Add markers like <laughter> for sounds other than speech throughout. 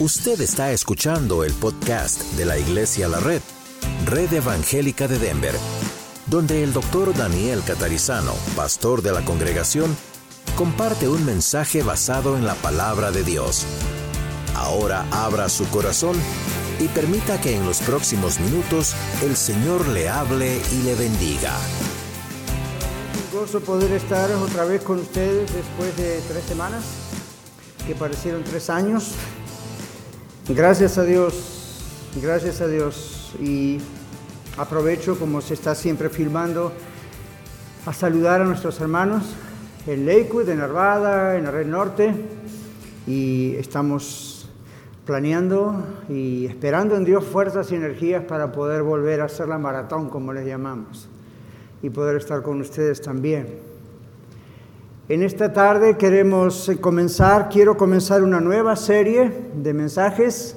Usted está escuchando el podcast de la Iglesia La Red, Red Evangélica de Denver, donde el doctor Daniel Catarizano, pastor de la congregación, comparte un mensaje basado en la palabra de Dios. Ahora abra su corazón y permita que en los próximos minutos el Señor le hable y le bendiga. Un gozo poder estar otra vez con ustedes después de tres semanas, que parecieron tres años. Gracias a Dios, gracias a Dios. Y aprovecho, como se está siempre filmando, a saludar a nuestros hermanos en Lakewood, en Arvada, en la Red Norte. Y estamos planeando y esperando en Dios fuerzas y energías para poder volver a hacer la maratón, como les llamamos, y poder estar con ustedes también. En esta tarde queremos comenzar, quiero comenzar una nueva serie de mensajes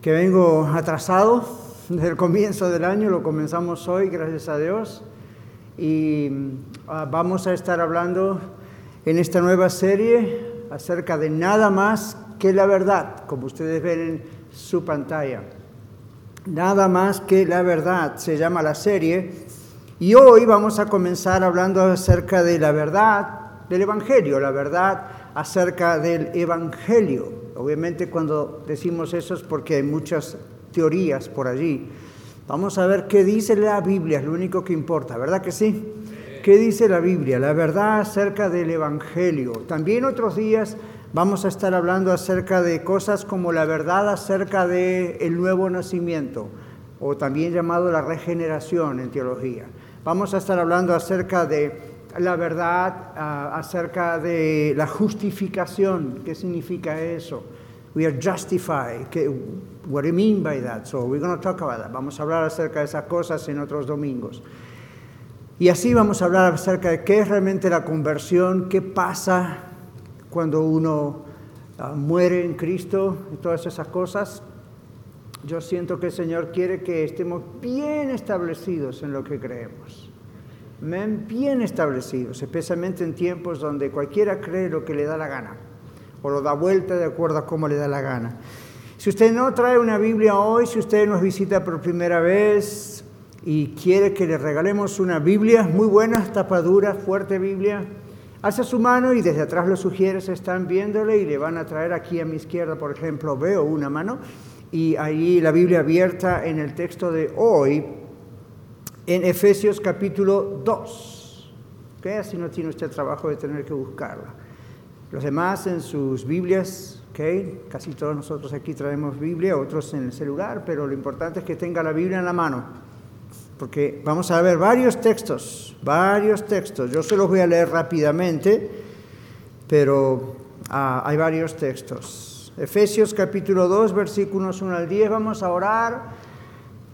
que vengo atrasado <laughs> desde el comienzo del año, lo comenzamos hoy, gracias a Dios, y uh, vamos a estar hablando en esta nueva serie acerca de nada más que la verdad, como ustedes ven en su pantalla. Nada más que la verdad se llama la serie, y hoy vamos a comenzar hablando acerca de la verdad del Evangelio, la verdad acerca del Evangelio. Obviamente cuando decimos eso es porque hay muchas teorías por allí. Vamos a ver qué dice la Biblia, es lo único que importa, ¿verdad que sí? ¿Qué dice la Biblia? La verdad acerca del Evangelio. También otros días vamos a estar hablando acerca de cosas como la verdad acerca del el nuevo nacimiento, o también llamado la regeneración en teología. Vamos a estar hablando acerca de la verdad uh, acerca de la justificación. ¿Qué significa eso? We are justified. what do you mean by that? So we're going to talk about that. Vamos a hablar acerca de esas cosas en otros domingos. Y así vamos a hablar acerca de qué es realmente la conversión, qué pasa cuando uno uh, muere en Cristo y todas esas cosas. Yo siento que el Señor quiere que estemos bien establecidos en lo que creemos bien establecidos, especialmente en tiempos donde cualquiera cree lo que le da la gana o lo da vuelta de acuerdo a cómo le da la gana. Si usted no trae una Biblia hoy, si usted nos visita por primera vez y quiere que le regalemos una Biblia muy buena, tapadura, fuerte Biblia, hace su mano y desde atrás los sugieres están viéndole y le van a traer aquí a mi izquierda, por ejemplo, veo una mano y ahí la Biblia abierta en el texto de hoy, en Efesios capítulo 2. ¿okay? Así no tiene usted trabajo de tener que buscarla. Los demás en sus Biblias, ¿okay? casi todos nosotros aquí traemos Biblia, otros en el celular, pero lo importante es que tenga la Biblia en la mano. Porque vamos a ver varios textos, varios textos. Yo se los voy a leer rápidamente, pero ah, hay varios textos. Efesios capítulo 2, versículos 1 al 10, vamos a orar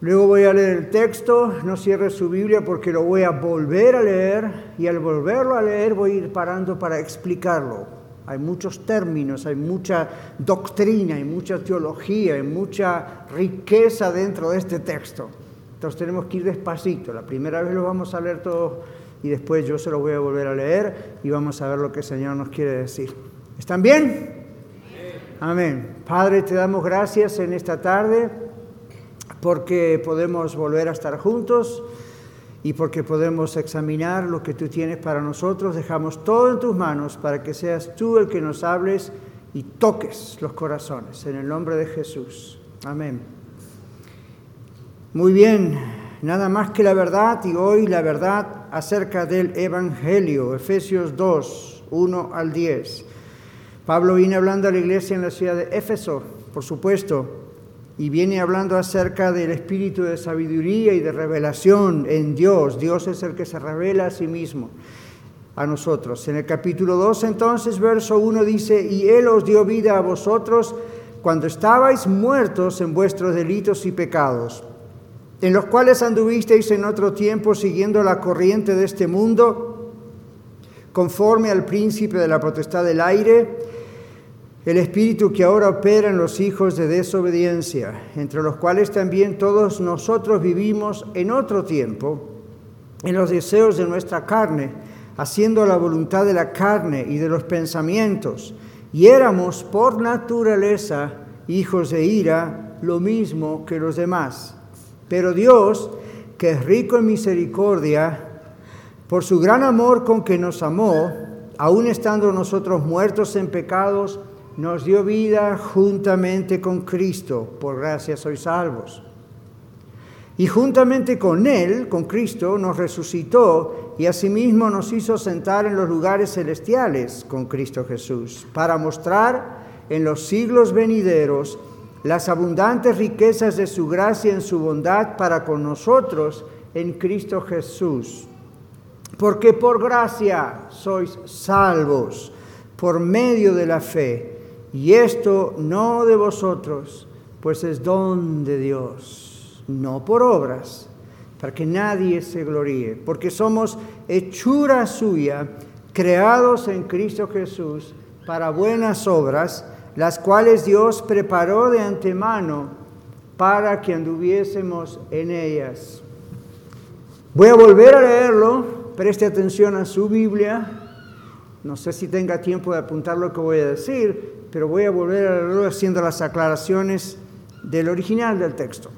Luego voy a leer el texto, no cierre su Biblia porque lo voy a volver a leer y al volverlo a leer voy a ir parando para explicarlo. Hay muchos términos, hay mucha doctrina, hay mucha teología, hay mucha riqueza dentro de este texto. Entonces tenemos que ir despacito. La primera vez lo vamos a leer todo y después yo se lo voy a volver a leer y vamos a ver lo que el Señor nos quiere decir. ¿Están bien? Amén. Padre, te damos gracias en esta tarde porque podemos volver a estar juntos y porque podemos examinar lo que tú tienes para nosotros. Dejamos todo en tus manos para que seas tú el que nos hables y toques los corazones. En el nombre de Jesús. Amén. Muy bien, nada más que la verdad y hoy la verdad acerca del Evangelio, Efesios 2, 1 al 10. Pablo viene hablando a la iglesia en la ciudad de Éfeso, por supuesto, y viene hablando acerca del espíritu de sabiduría y de revelación en Dios. Dios es el que se revela a sí mismo a nosotros. En el capítulo 2 entonces, verso 1 dice, y Él os dio vida a vosotros cuando estabais muertos en vuestros delitos y pecados, en los cuales anduvisteis en otro tiempo siguiendo la corriente de este mundo, conforme al príncipe de la potestad del aire, el espíritu que ahora opera en los hijos de desobediencia, entre los cuales también todos nosotros vivimos en otro tiempo, en los deseos de nuestra carne, haciendo la voluntad de la carne y de los pensamientos, y éramos por naturaleza hijos de ira, lo mismo que los demás. Pero Dios, que es rico en misericordia, por su gran amor con que nos amó, aun estando nosotros muertos en pecados, nos dio vida juntamente con Cristo. Por gracia sois salvos. Y juntamente con Él, con Cristo, nos resucitó y asimismo nos hizo sentar en los lugares celestiales con Cristo Jesús, para mostrar en los siglos venideros las abundantes riquezas de su gracia en su bondad para con nosotros en Cristo Jesús. Porque por gracia sois salvos por medio de la fe, y esto no de vosotros, pues es don de Dios no por obras, para que nadie se gloríe, porque somos hechura suya, creados en Cristo Jesús para buenas obras, las cuales Dios preparó de antemano para que anduviésemos en ellas. Voy a volver a leerlo, preste atención a su Biblia. No sé si tenga tiempo de apuntar lo que voy a decir, pero voy a volver a leerlo haciendo las aclaraciones del original del texto.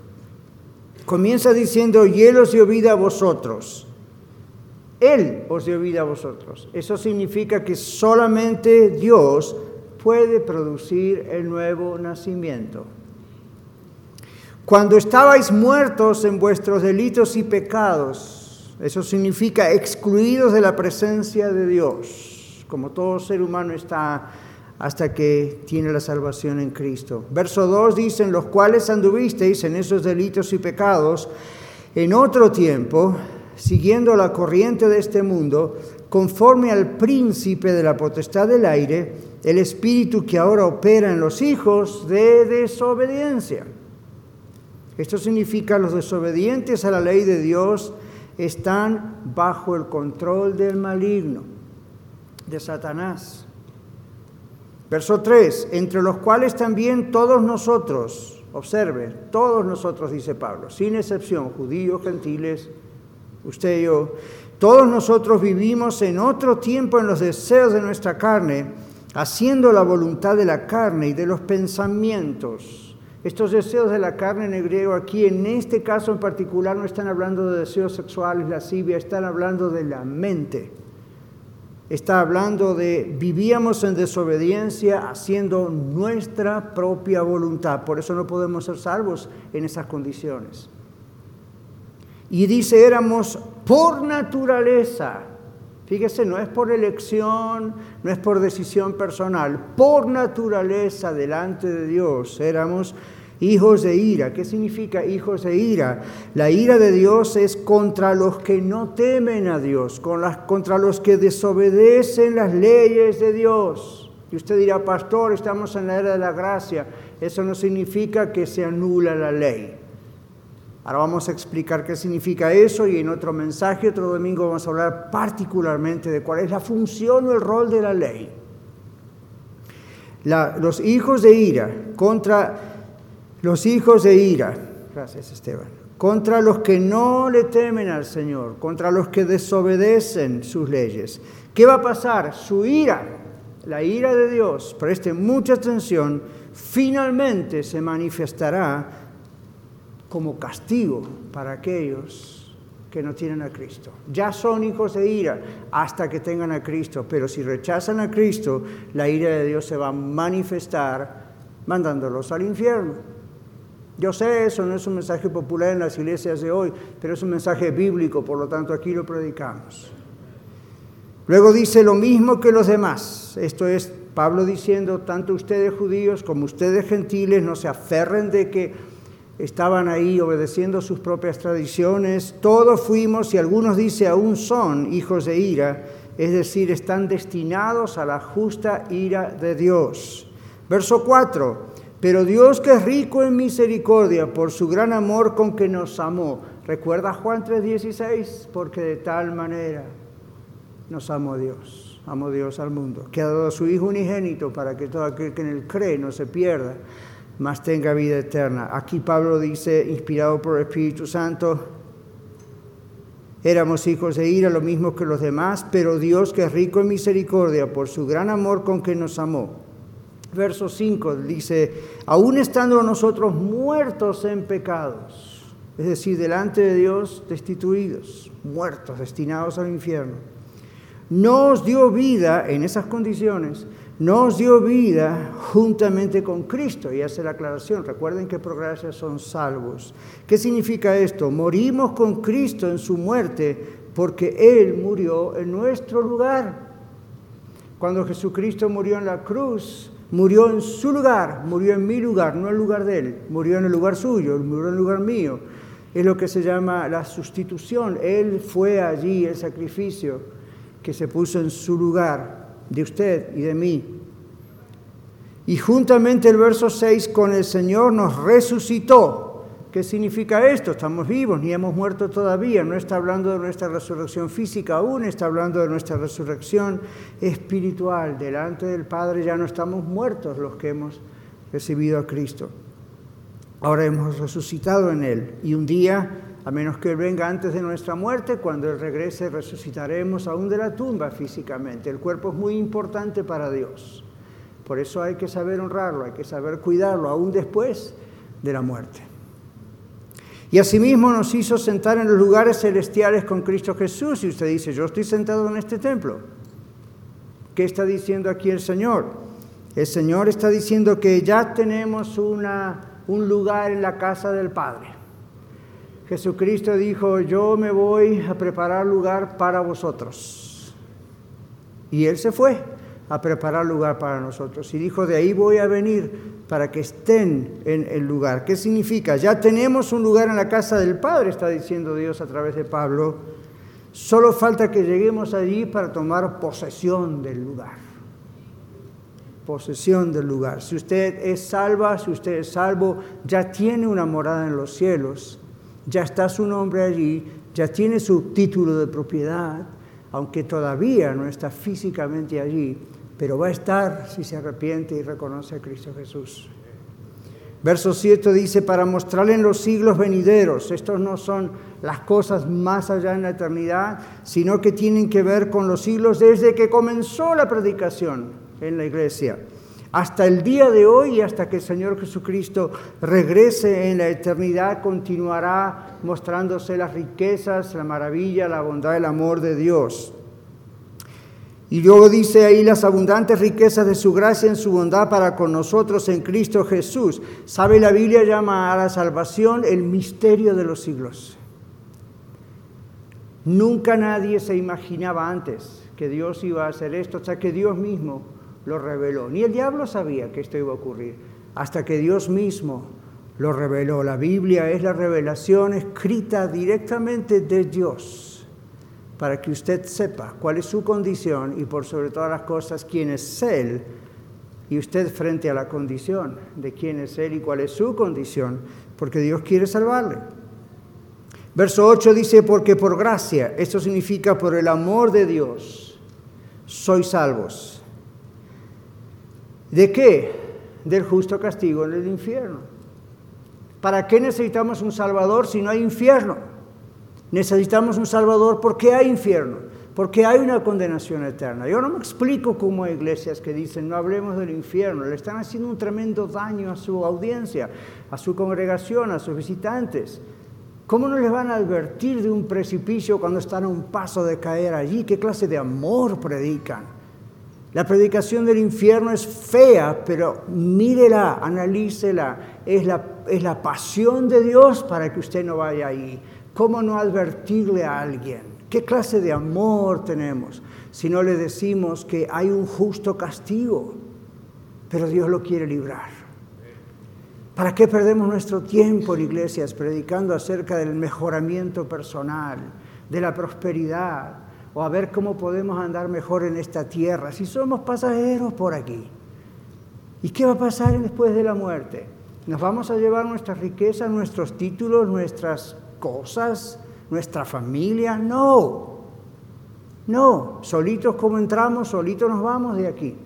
Comienza diciendo, y Él os dio vida a vosotros. Él os dio vida a vosotros. Eso significa que solamente Dios puede producir el nuevo nacimiento. Cuando estabais muertos en vuestros delitos y pecados, eso significa excluidos de la presencia de Dios, como todo ser humano está hasta que tiene la salvación en Cristo. Verso 2 dice, en los cuales anduvisteis en esos delitos y pecados en otro tiempo, siguiendo la corriente de este mundo, conforme al príncipe de la potestad del aire, el espíritu que ahora opera en los hijos de desobediencia. Esto significa los desobedientes a la ley de Dios están bajo el control del maligno, de Satanás. Verso 3, entre los cuales también todos nosotros, observen, todos nosotros, dice Pablo, sin excepción, judíos, gentiles, usted y yo, todos nosotros vivimos en otro tiempo en los deseos de nuestra carne, haciendo la voluntad de la carne y de los pensamientos. Estos deseos de la carne en el griego aquí, en este caso en particular, no están hablando de deseos sexuales, lascivia, están hablando de la mente está hablando de vivíamos en desobediencia haciendo nuestra propia voluntad. Por eso no podemos ser salvos en esas condiciones. Y dice, éramos por naturaleza. Fíjese, no es por elección, no es por decisión personal, por naturaleza delante de Dios éramos hijos de ira. ¿Qué significa hijos de ira? La ira de Dios es contra los que no temen a Dios, contra los que desobedecen las leyes de Dios. Y usted dirá, pastor, estamos en la era de la gracia. Eso no significa que se anula la ley. Ahora vamos a explicar qué significa eso y en otro mensaje, otro domingo, vamos a hablar particularmente de cuál es la función o el rol de la ley. los hijos de ira contra los hijos de ira, gracias Esteban, contra los que no le temen al Señor, contra los que desobedecen sus leyes. ¿Qué va a pasar? Su ira, la ira de Dios, preste mucha atención, finalmente se manifestará como castigo para aquellos que no tienen a Cristo. Ya son hijos de ira hasta que tengan a Cristo, pero si rechazan a Cristo, la ira de Dios se va a manifestar mandándolos al infierno. Yo sé, eso no es un mensaje popular en las iglesias de hoy, pero es un mensaje bíblico, por lo tanto aquí lo predicamos. Luego dice lo mismo que los demás. Esto es Pablo diciendo, tanto ustedes judíos como ustedes gentiles no se aferren de que estaban ahí obedeciendo sus propias tradiciones. Todos fuimos, y algunos dice aún son, hijos de ira, es decir, están destinados a la justa ira de Dios. Verso 4. Pero Dios que es rico en misericordia por su gran amor con que nos amó. ¿Recuerda Juan 3:16? Porque de tal manera nos amó Dios, amó Dios al mundo, que ha dado a su Hijo unigénito para que todo aquel que en él cree no se pierda, mas tenga vida eterna. Aquí Pablo dice, inspirado por el Espíritu Santo, éramos hijos de ira, lo mismo que los demás, pero Dios que es rico en misericordia por su gran amor con que nos amó Verso 5 dice, aún estando nosotros muertos en pecados, es decir, delante de Dios destituidos, muertos, destinados al infierno, nos dio vida en esas condiciones, nos dio vida juntamente con Cristo. Y hace la aclaración, recuerden que por gracia son salvos. ¿Qué significa esto? Morimos con Cristo en su muerte porque Él murió en nuestro lugar. Cuando Jesucristo murió en la cruz, murió en su lugar, murió en mi lugar, no en el lugar de Él, murió en el lugar suyo, murió en el lugar mío. Es lo que se llama la sustitución. Él fue allí el sacrificio que se puso en su lugar, de usted y de mí. Y juntamente el verso 6, con el Señor nos resucitó ¿Qué significa esto? Estamos vivos, ni hemos muerto todavía. No está hablando de nuestra resurrección física aún, está hablando de nuestra resurrección espiritual. Delante del Padre ya no estamos muertos los que hemos recibido a Cristo. Ahora hemos resucitado en Él. Y un día, a menos que Él venga antes de nuestra muerte, cuando Él regrese, resucitaremos aún de la tumba físicamente. El cuerpo es muy importante para Dios. Por eso hay que saber honrarlo, hay que saber cuidarlo, aún después de la muerte. Y asimismo nos hizo sentar en los lugares celestiales con Cristo Jesús. Y usted dice, yo estoy sentado en este templo. ¿Qué está diciendo aquí el Señor? El Señor está diciendo que ya tenemos una, un lugar en la casa del Padre. Jesucristo dijo, yo me voy a preparar lugar para vosotros. Y Él se fue a preparar lugar para nosotros. Y dijo, de ahí voy a venir para que estén en el lugar. ¿Qué significa? Ya tenemos un lugar en la casa del Padre, está diciendo Dios a través de Pablo. Solo falta que lleguemos allí para tomar posesión del lugar. Posesión del lugar. Si usted es salva, si usted es salvo, ya tiene una morada en los cielos, ya está su nombre allí, ya tiene su título de propiedad, aunque todavía no está físicamente allí, pero va a estar si se arrepiente y reconoce a Cristo Jesús. Verso 7 dice, para mostrarle en los siglos venideros, estos no son las cosas más allá en la eternidad, sino que tienen que ver con los siglos desde que comenzó la predicación en la iglesia, hasta el día de hoy y hasta que el Señor Jesucristo regrese en la eternidad, continuará mostrándose las riquezas, la maravilla, la bondad, el amor de Dios. Y luego dice ahí las abundantes riquezas de su gracia en su bondad para con nosotros en Cristo Jesús. ¿Sabe? La Biblia llama a la salvación el misterio de los siglos. Nunca nadie se imaginaba antes que Dios iba a hacer esto, hasta que Dios mismo lo reveló. Ni el diablo sabía que esto iba a ocurrir, hasta que Dios mismo lo reveló. La Biblia es la revelación escrita directamente de Dios para que usted sepa cuál es su condición y por sobre todas las cosas quién es Él. Y usted frente a la condición de quién es Él y cuál es su condición, porque Dios quiere salvarle. Verso 8 dice, porque por gracia, esto significa por el amor de Dios, sois salvos. ¿De qué? Del justo castigo en el infierno. ¿Para qué necesitamos un Salvador si no hay infierno? Necesitamos un Salvador porque hay infierno, porque hay una condenación eterna. Yo no me explico cómo hay iglesias que dicen no hablemos del infierno, le están haciendo un tremendo daño a su audiencia, a su congregación, a sus visitantes. ¿Cómo no les van a advertir de un precipicio cuando están a un paso de caer allí? ¿Qué clase de amor predican? La predicación del infierno es fea, pero mírela, analícela. Es la, es la pasión de Dios para que usted no vaya ahí. ¿Cómo no advertirle a alguien? ¿Qué clase de amor tenemos si no le decimos que hay un justo castigo, pero Dios lo quiere librar? ¿Para qué perdemos nuestro tiempo en iglesias predicando acerca del mejoramiento personal, de la prosperidad, o a ver cómo podemos andar mejor en esta tierra si somos pasajeros por aquí? ¿Y qué va a pasar después de la muerte? ¿Nos vamos a llevar nuestras riquezas, nuestros títulos, nuestras cosas, nuestra familia, no. No, solitos como entramos, solitos nos vamos de aquí.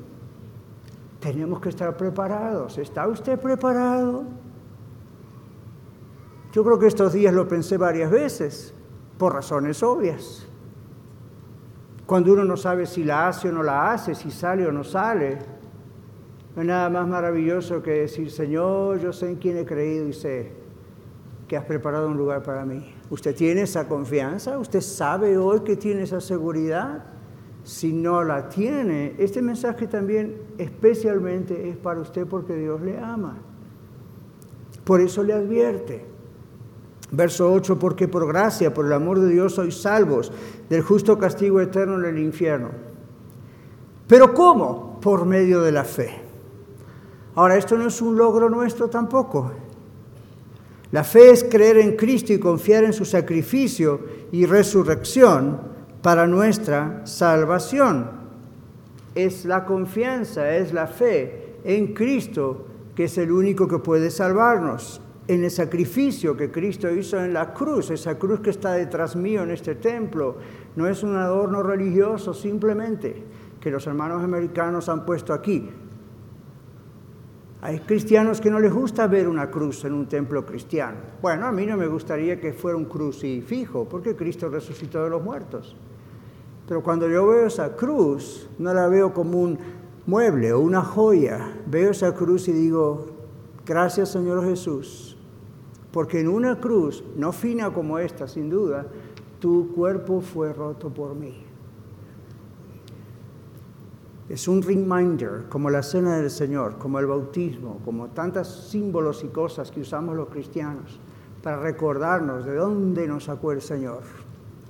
Tenemos que estar preparados. ¿Está usted preparado? Yo creo que estos días lo pensé varias veces, por razones obvias. Cuando uno no sabe si la hace o no la hace, si sale o no sale, No hay nada más maravilloso que decir, Señor, yo sé en quién he creído y sé que has preparado un lugar para mí. ¿Usted tiene esa confianza? ¿Usted sabe hoy que tiene esa seguridad? Si no la tiene, este mensaje también especialmente es para usted porque Dios le ama. Por eso le advierte. Verso 8, porque por gracia, por el amor de Dios, sois salvos del justo castigo eterno en el infierno. Pero ¿cómo? Por medio de la fe. Ahora, esto no es un logro nuestro tampoco. La fe es creer en Cristo y confiar en su sacrificio y resurrección para nuestra salvación. Es la confianza, es la fe en Cristo que es el único que puede salvarnos. En el sacrificio que Cristo hizo en la cruz, esa cruz que está detrás mío en este templo, no es un adorno religioso simplemente que los hermanos americanos han puesto aquí. Hay cristianos que no les gusta ver una cruz en un templo cristiano. Bueno, a mí no me gustaría que fuera un crucifijo, porque Cristo resucitó de los muertos. Pero cuando yo veo esa cruz, no la veo como un mueble o una joya. Veo esa cruz y digo, gracias Señor Jesús, porque en una cruz, no fina como esta, sin duda, tu cuerpo fue roto por mí. Es un reminder, como la cena del Señor, como el bautismo, como tantos símbolos y cosas que usamos los cristianos, para recordarnos de dónde nos sacó el Señor,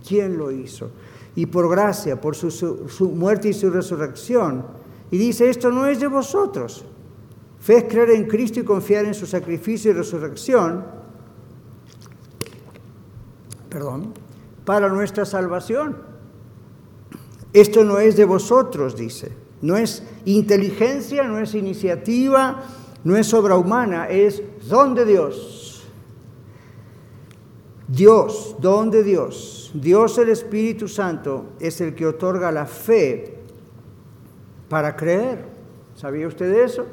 quién lo hizo. Y por gracia, por su, su muerte y su resurrección, y dice, esto no es de vosotros. Fe es creer en Cristo y confiar en su sacrificio y resurrección, perdón, para nuestra salvación. Esto no es de vosotros, dice. No es inteligencia, no es iniciativa, no es obra humana, es don de Dios. Dios, don de Dios. Dios el Espíritu Santo es el que otorga la fe para creer. ¿Sabía usted eso?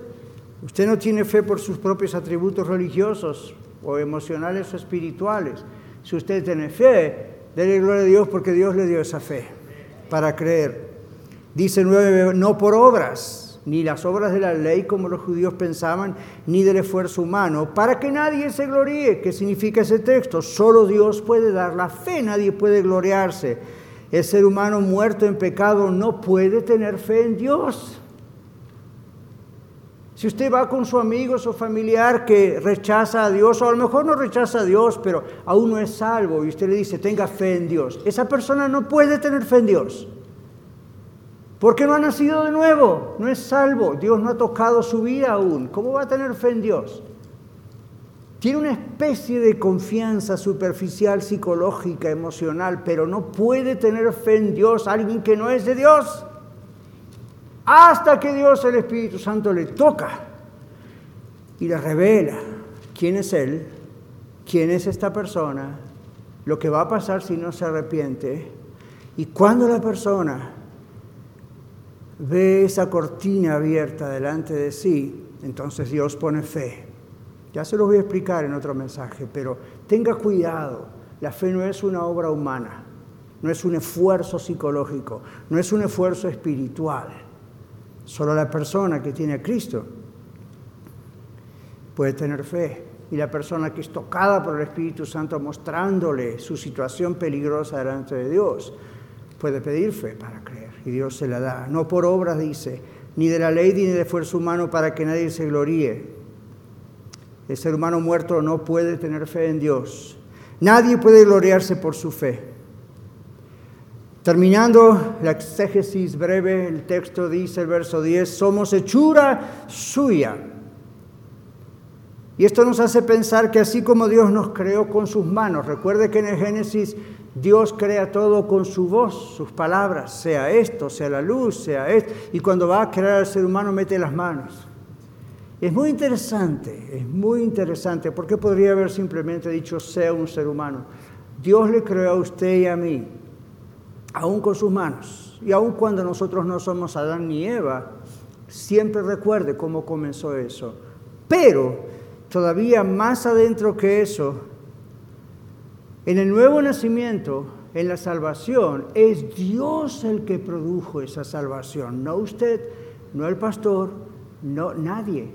Usted no tiene fe por sus propios atributos religiosos o emocionales o espirituales. Si usted tiene fe, déle gloria a Dios porque Dios le dio esa fe para creer. Dice nueve, no por obras, ni las obras de la ley como los judíos pensaban, ni del esfuerzo humano, para que nadie se gloríe. ¿Qué significa ese texto? Solo Dios puede dar la fe, nadie puede gloriarse. El ser humano muerto en pecado no puede tener fe en Dios. Si usted va con su amigo, su familiar que rechaza a Dios, o a lo mejor no rechaza a Dios, pero aún no es salvo, y usted le dice, tenga fe en Dios, esa persona no puede tener fe en Dios. Porque no ha nacido de nuevo, no es salvo, Dios no ha tocado su vida aún. ¿Cómo va a tener fe en Dios? Tiene una especie de confianza superficial, psicológica, emocional, pero no puede tener fe en Dios alguien que no es de Dios. Hasta que Dios, el Espíritu Santo, le toca y le revela quién es Él, quién es esta persona, lo que va a pasar si no se arrepiente. Y cuando la persona ve esa cortina abierta delante de sí, entonces Dios pone fe ya se los voy a explicar en otro mensaje, pero tenga cuidado. La fe no es una obra humana, no es un esfuerzo psicológico, no es un esfuerzo espiritual. Solo la persona que tiene a Cristo puede tener fe. Y la persona que es tocada por el Espíritu Santo mostrándole su situación peligrosa delante de Dios, puede pedir fe para creer. Y Dios se la da. No por obras, dice, ni de la ley ni de esfuerzo humano para que nadie se gloríe el ser humano muerto no puede tener fe en Dios. Nadie puede gloriarse por su fe. Terminando la exégesis breve, el texto dice, el verso 10, somos hechura suya. Y esto nos hace pensar que así como Dios nos creó con sus manos, recuerde que en el Génesis Dios crea todo con su voz, sus palabras, sea esto, sea la luz, sea esto, y cuando va a crear al ser humano mete las manos. Es muy interesante, es muy interesante, porque podría haber simplemente dicho sea un ser humano. Dios le creó a usted y a mí, aún con sus manos, y aún cuando nosotros no somos Adán ni Eva, siempre recuerde cómo comenzó eso. Pero todavía más adentro que eso, en el nuevo nacimiento, en la salvación, es Dios el que produjo esa salvación, no usted, no el pastor, No, nadie.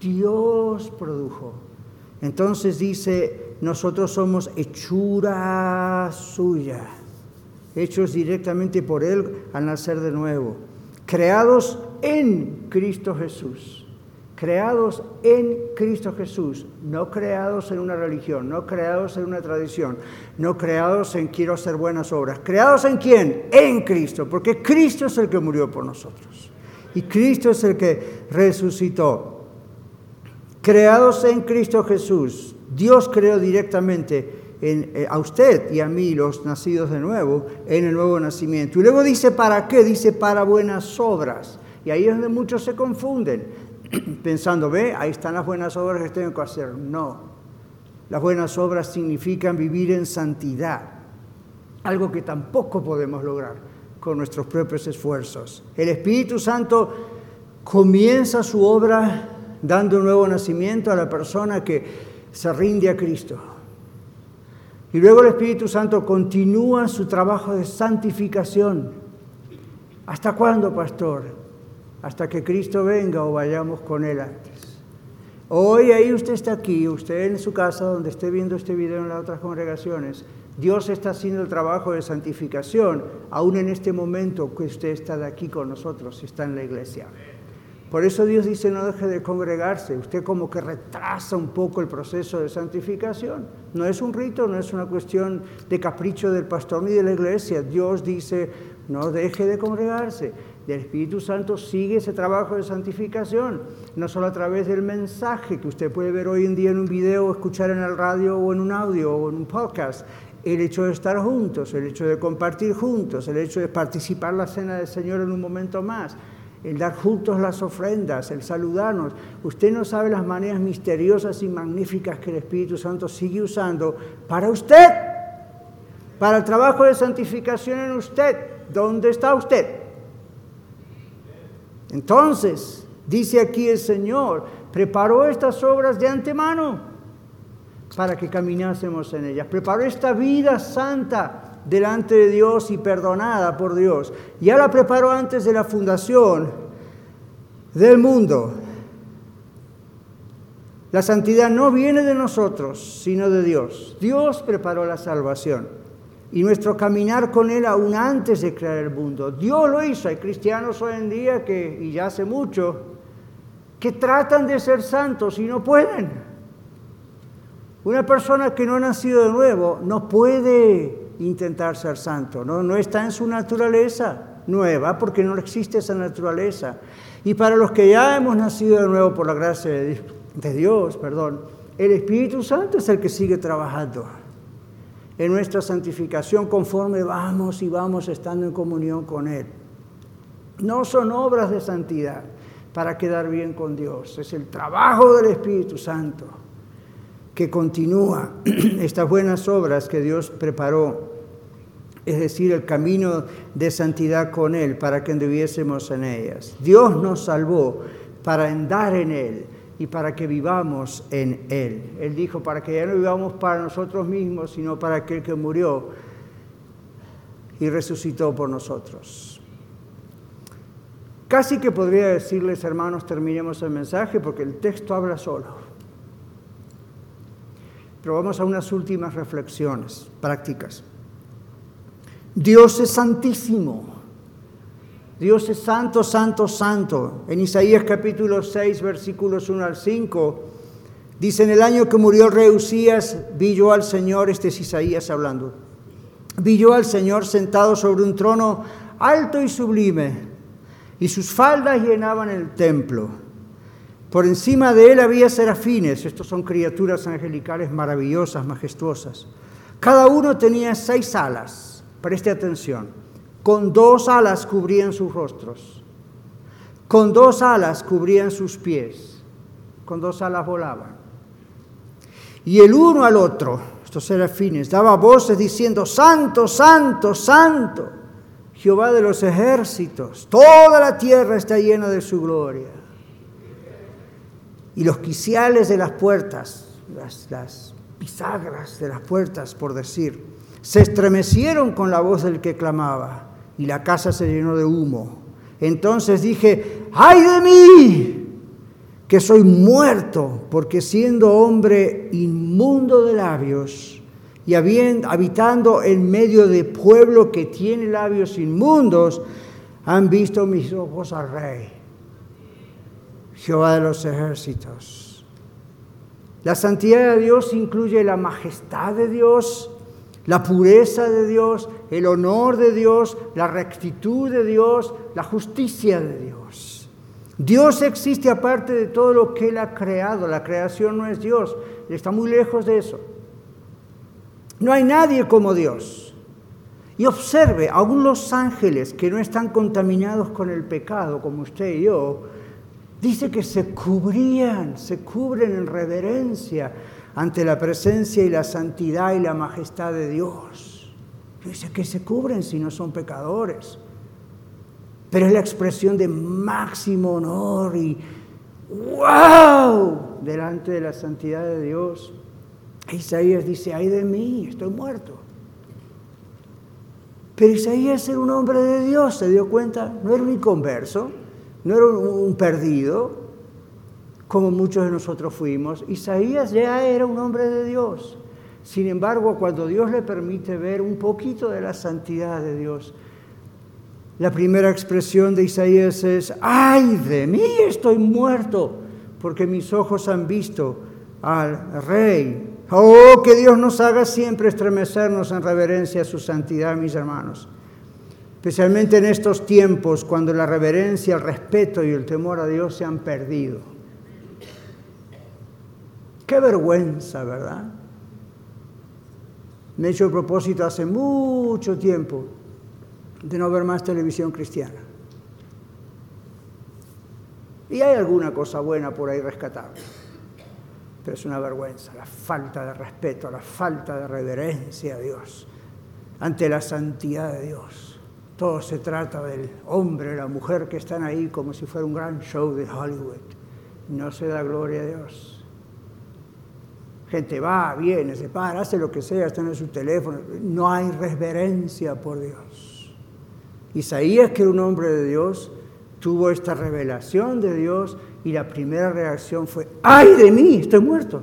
Dios produjo. Entonces dice, nosotros somos hechura suya, hechos directamente por Él al nacer de nuevo, creados en Cristo Jesús creados en Cristo Jesús, no creados en una religión, no creados en una tradición, no creados en quiero hacer buenas obras. ¿Creados en quién? En Cristo, porque Cristo es el que murió por nosotros y Cristo es el que resucitó. Creados en Cristo Jesús, Dios creó directamente eh, a usted y a mí, los nacidos de nuevo, en el nuevo nacimiento. Y luego dice, ¿para qué? Dice, para buenas obras. Y ahí es donde muchos se confunden <clears throat> pensando, ve, ahí están las buenas obras que tengo que hacer. No, las buenas obras significan vivir en santidad, algo que tampoco podemos lograr con nuestros propios esfuerzos. El Espíritu Santo comienza su obra dando un nuevo nacimiento a la persona que se rinde a Cristo. Y luego el Espíritu Santo continúa su trabajo de santificación. ¿Hasta cuándo, pastor? Hasta que Cristo venga o vayamos con Él antes. Hoy ahí usted está aquí, usted en su casa donde esté viendo este video en las otras congregaciones, Dios está haciendo el trabajo de santificación, aún en este momento que usted está de aquí con nosotros, está en la iglesia. Por eso Dios dice no deje de congregarse. Usted como que retrasa un poco el proceso de santificación. No es un rito, no es una cuestión de capricho del pastor ni de la iglesia. Dios dice no deje de congregarse del Espíritu Santo sigue ese trabajo de santificación, no solo a través del mensaje que usted puede ver hoy en día en un video o escuchar en el radio o en un audio o en un podcast, el hecho de estar juntos, el hecho de compartir juntos, el hecho de participar la cena del Señor en un momento más, el dar juntos las ofrendas, el saludarnos. Usted no sabe las maneras misteriosas y magníficas que el Espíritu Santo sigue usando para usted, para el trabajo de santificación en usted. ¿Dónde está usted? Entonces, dice aquí el Señor, preparó estas obras de antemano para que caminásemos en ellas. Preparó esta vida santa delante de Dios y perdonada por Dios. Ya la preparó antes de la fundación del mundo. La santidad no viene de nosotros, sino de Dios. Dios preparó la salvación y nuestro caminar con Él aún antes de crear el mundo. Dios lo hizo. Hay cristianos hoy en día que, y ya hace mucho, que tratan de ser santos y no pueden. Una persona que no ha nacido de nuevo no puede intentar ser santo, no, no está en su naturaleza nueva porque no existe esa naturaleza. Y para los que ya hemos nacido de nuevo por la gracia de Dios, perdón, el Espíritu Santo es el que sigue trabajando en nuestra santificación conforme vamos y vamos estando en comunión con Él. No son obras de santidad para quedar bien con Dios, es el trabajo del Espíritu Santo que continúa <clears throat> estas buenas obras que Dios preparó, es decir, el camino de santidad con Él para que anduviésemos en ellas. Dios nos salvó para andar en Él y para que vivamos en Él. Él dijo, para que ya no vivamos para nosotros mismos, sino para aquel que murió y resucitó por nosotros. Casi que podría decirles, hermanos, terminemos el mensaje porque el texto habla solo. Pero vamos a unas últimas reflexiones prácticas. Dios es santísimo. Dios es santo, santo, santo. En Isaías capítulo 6, versículos 1 al 5, dice, en el año que murió el rey Usías, vi yo al Señor, este es Isaías hablando, vi yo al Señor sentado sobre un trono alto y sublime, y sus faldas llenaban el templo. Por encima de él había serafines, estos son criaturas angelicales maravillosas, majestuosas. Cada uno tenía seis alas, preste atención con dos alas cubrían sus rostros, con dos alas cubrían sus pies, con dos alas volaban. Y el uno al otro, estos serafines, daba voces diciendo, Santo, Santo, Santo, Jehová de los ejércitos, toda la tierra está llena de su gloria. Y los quiciales de las puertas, las, las bisagras de las puertas, por decir, se estremecieron con la voz del que clamaba y la casa se llenó de humo. Entonces dije, ay de mí, que soy muerto, porque siendo hombre inmundo de labios y habitando en medio de pueblo que tiene labios inmundos, han visto mis ojos al Rey, Jehová de los ejércitos. La santidad de Dios incluye la majestad de Dios, la pureza de Dios, el honor de Dios, la rectitud de Dios, la justicia de Dios. Dios existe aparte de todo lo que Él ha creado. La creación no es Dios, está muy lejos de eso. No hay nadie como Dios. Y observe, aún los ángeles que no están contaminados con el pecado, como usted y yo, dice que se cubrían, se cubren en reverencia ante la presencia y la santidad y la majestad de Dios. Dice que se cubren si no son pecadores. Pero es la expresión de máximo honor y wow delante de la santidad de Dios. Isaías dice, ay de mí, estoy muerto. Pero Isaías era un hombre de Dios, se dio cuenta, no era un inconverso, no era un perdido, como muchos de nosotros fuimos. Isaías ya era un hombre de Dios. Sin embargo, cuando Dios le permite ver un poquito de la santidad de Dios, la primera expresión de Isaías es, ay de mí estoy muerto, porque mis ojos han visto al Rey. Oh, que Dios nos haga siempre estremecernos en reverencia a su santidad, mis hermanos. Especialmente en estos tiempos cuando la reverencia, el respeto y el temor a Dios se han perdido. Qué vergüenza, ¿verdad? Me he hecho el propósito hace mucho tiempo de no ver más televisión cristiana. Y hay alguna cosa buena por ahí rescatable. Pero es una vergüenza, la falta de respeto, la falta de reverencia a Dios, ante la santidad de Dios. Todo se trata del hombre, la mujer que están ahí como si fuera un gran show de Hollywood. No se da gloria a Dios. Gente va, viene, se para, hace lo que sea, está en su teléfono. No hay reverencia por Dios. Isaías, que era un hombre de Dios, tuvo esta revelación de Dios y la primera reacción fue, ¡ay de mí! Estoy muerto.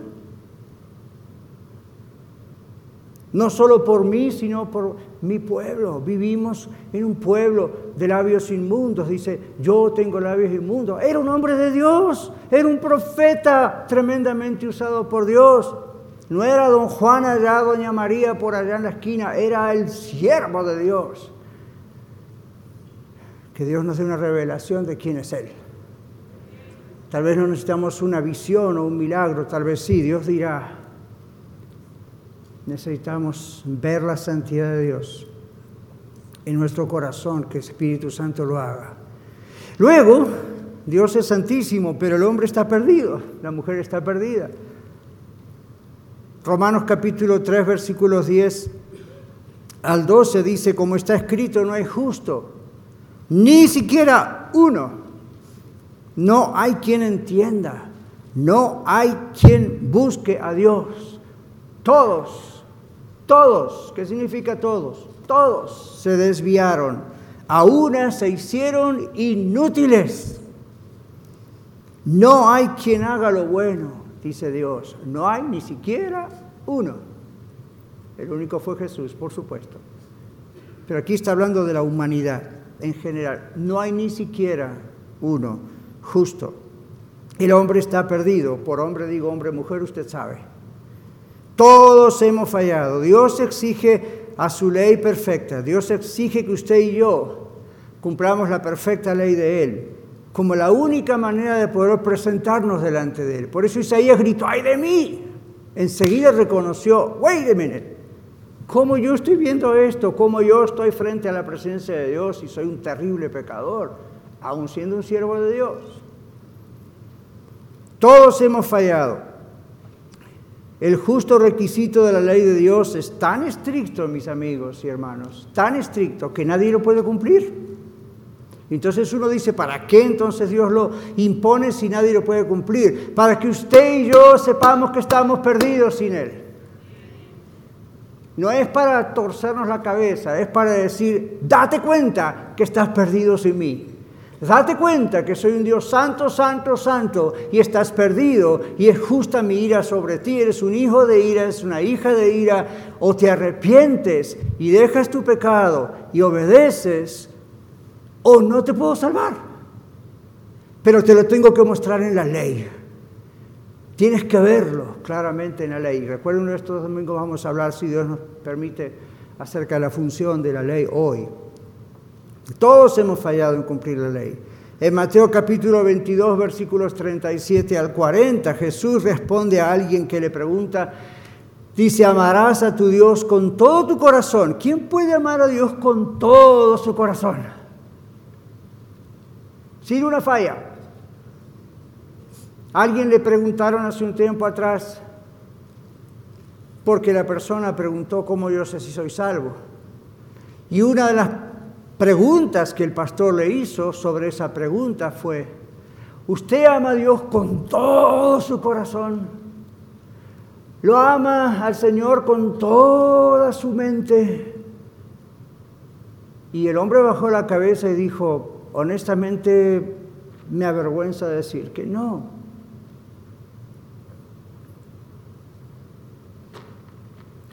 No solo por mí, sino por mi pueblo. Vivimos en un pueblo de labios inmundos. Dice, yo tengo labios inmundos. Era un hombre de Dios, era un profeta tremendamente usado por Dios. No era don Juan allá, doña María por allá en la esquina, era el siervo de Dios. Que Dios nos dé una revelación de quién es Él. Tal vez no necesitamos una visión o un milagro, tal vez sí, Dios dirá, necesitamos ver la santidad de Dios en nuestro corazón, que el Espíritu Santo lo haga. Luego, Dios es santísimo, pero el hombre está perdido, la mujer está perdida. Romanos capítulo 3, versículos 10 al 12 dice, como está escrito, no hay justo, ni siquiera uno. No hay quien entienda, no hay quien busque a Dios. Todos todos, ¿qué significa todos? Todos se desviaron. A una se hicieron inútiles. No hay quien haga lo bueno, dice Dios. No hay ni siquiera uno. El único fue Jesús, por supuesto. Pero aquí está hablando de la humanidad en general. No hay ni siquiera uno justo. El hombre está perdido. Por hombre digo hombre, mujer, usted sabe. Todos hemos fallado. Dios exige a su ley perfecta. Dios exige que usted y yo cumplamos la perfecta ley de Él como la única manera de poder presentarnos delante de Él. Por eso Isaías gritó, ¡ay de mí! Enseguida reconoció, wait a minute, ¿cómo yo estoy viendo esto? ¿Cómo yo estoy frente a la presencia de Dios y soy un terrible pecador, aun siendo un siervo de Dios? Todos hemos fallado. El justo requisito de la ley de Dios es tan estricto, mis amigos y hermanos, tan estricto que nadie lo puede cumplir. Entonces uno dice, ¿para qué entonces Dios lo impone si nadie lo puede cumplir? Para que usted y yo sepamos que estamos perdidos sin Él. No es para torcernos la cabeza, es para decir, date cuenta que estás perdido sin mí. Date cuenta que soy un Dios santo, santo, santo, y estás perdido, y es justa mi ira sobre ti. Eres un hijo de ira, eres una hija de ira, o te arrepientes y dejas tu pecado y obedeces, o no te puedo salvar. Pero te lo tengo que mostrar en la ley. Tienes que verlo claramente en la ley. Recuerden, estos domingos vamos a hablar, si Dios nos permite, acerca de la función de la ley hoy. Todos hemos fallado en cumplir la ley. En Mateo capítulo 22, versículos 37 al 40, Jesús responde a alguien que le pregunta, dice, amarás a tu Dios con todo tu corazón. ¿Quién puede amar a Dios con todo su corazón? Sin una falla. Alguien le preguntaron hace un tiempo atrás, porque la persona preguntó cómo yo sé si soy salvo. Y una de las preguntas que el pastor le hizo sobre esa pregunta fue, ¿usted ama a Dios con todo su corazón? ¿Lo ama al Señor con toda su mente? Y el hombre bajó la cabeza y dijo, honestamente me avergüenza decir que no.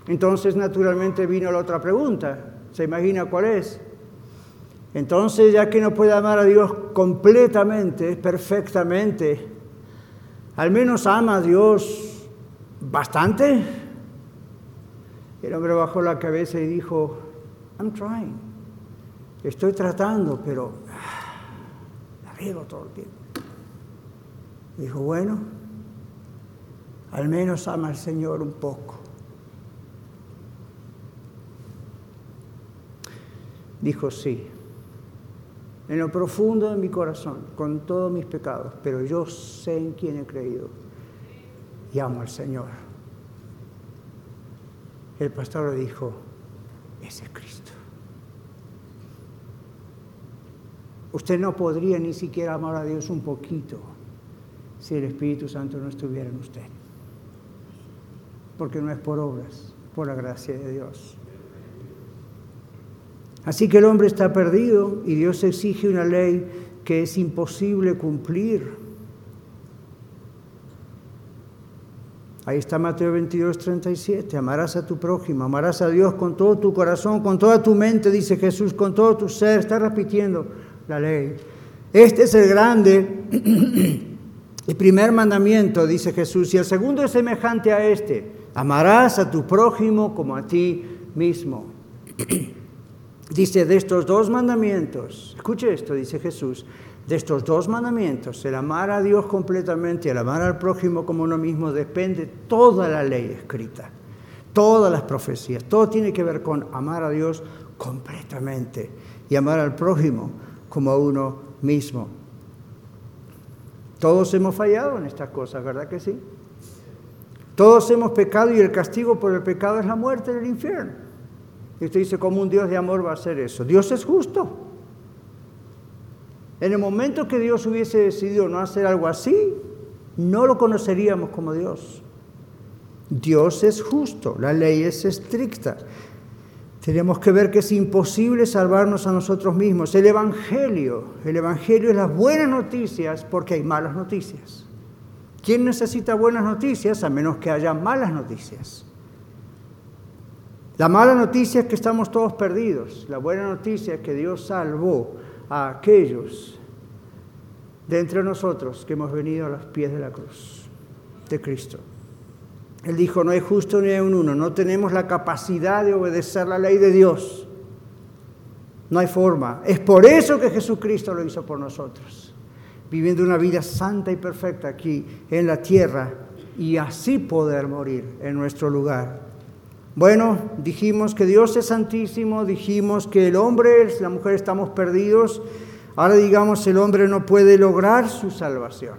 Entonces naturalmente vino la otra pregunta. ¿Se imagina cuál es? Entonces, ya que no puede amar a Dios completamente, perfectamente, al menos ama a Dios bastante. El hombre bajó la cabeza y dijo, I'm trying. Estoy tratando, pero la riego todo el tiempo. Dijo, bueno, al menos ama al Señor un poco. Dijo, sí en lo profundo de mi corazón, con todos mis pecados, pero yo sé en quién he creído y amo al Señor. El pastor le dijo, ese es Cristo. Usted no podría ni siquiera amar a Dios un poquito si el Espíritu Santo no estuviera en usted. Porque no es por obras, por la gracia de Dios. Así que el hombre está perdido y Dios exige una ley que es imposible cumplir. Ahí está Mateo 22, 37. Amarás a tu prójimo, amarás a Dios con todo tu corazón, con toda tu mente, dice Jesús, con todo tu ser. Está repitiendo la ley. Este es el grande <clears throat> y primer mandamiento, dice Jesús. Y el segundo es semejante a este. Amarás a tu prójimo como a ti mismo. <clears throat> Dice, de estos dos mandamientos, escuche esto, dice Jesús, de estos dos mandamientos, el amar a Dios completamente y el amar al prójimo como uno mismo, depende toda la ley escrita, todas las profecías, todo tiene que ver con amar a Dios completamente y amar al prójimo como a uno mismo. Todos hemos fallado en estas cosas, ¿verdad que sí? Todos hemos pecado y el castigo por el pecado es la muerte del infierno. Y usted dice, ¿cómo un Dios de amor va a hacer eso? Dios es justo. En el momento que Dios hubiese decidido no hacer algo así, no lo conoceríamos como Dios. Dios es justo, la ley es estricta. Tenemos que ver que es imposible salvarnos a nosotros mismos. El Evangelio, el Evangelio es las buenas noticias porque hay malas noticias. ¿Quién necesita buenas noticias a menos que haya malas noticias? La mala noticia es que estamos todos perdidos. La buena noticia es que Dios salvó a aquellos de entre nosotros que hemos venido a los pies de la cruz de Cristo. Él dijo, no hay justo ni hay un uno, no tenemos la capacidad de obedecer la ley de Dios. No hay forma. Es por eso que Jesucristo lo hizo por nosotros, viviendo una vida santa y perfecta aquí en la tierra y así poder morir en nuestro lugar. Bueno, dijimos que Dios es santísimo, dijimos que el hombre, la mujer estamos perdidos. Ahora digamos, el hombre no puede lograr su salvación,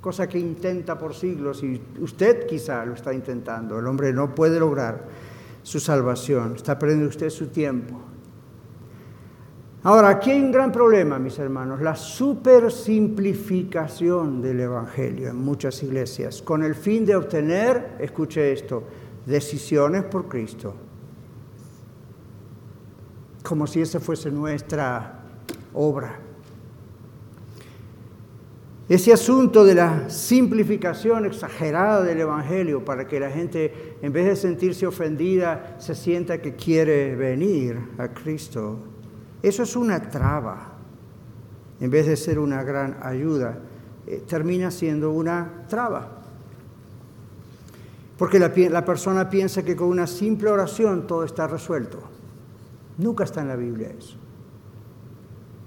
cosa que intenta por siglos y usted quizá lo está intentando. El hombre no puede lograr su salvación, está perdiendo usted su tiempo. Ahora, aquí hay un gran problema, mis hermanos, la supersimplificación del Evangelio en muchas iglesias, con el fin de obtener, escuche esto, decisiones por Cristo. Como si esa fuese nuestra obra. ese asunto de la simplificación exagerada del Evangelio para que la gente, en vez de sentirse ofendida, se sienta que quiere venir a Cristo, eso es una traba. En vez de ser una gran ayuda, eh, termina siendo una traba. Porque la, la persona piensa que con una simple oración todo está resuelto. Nunca está en la Biblia eso.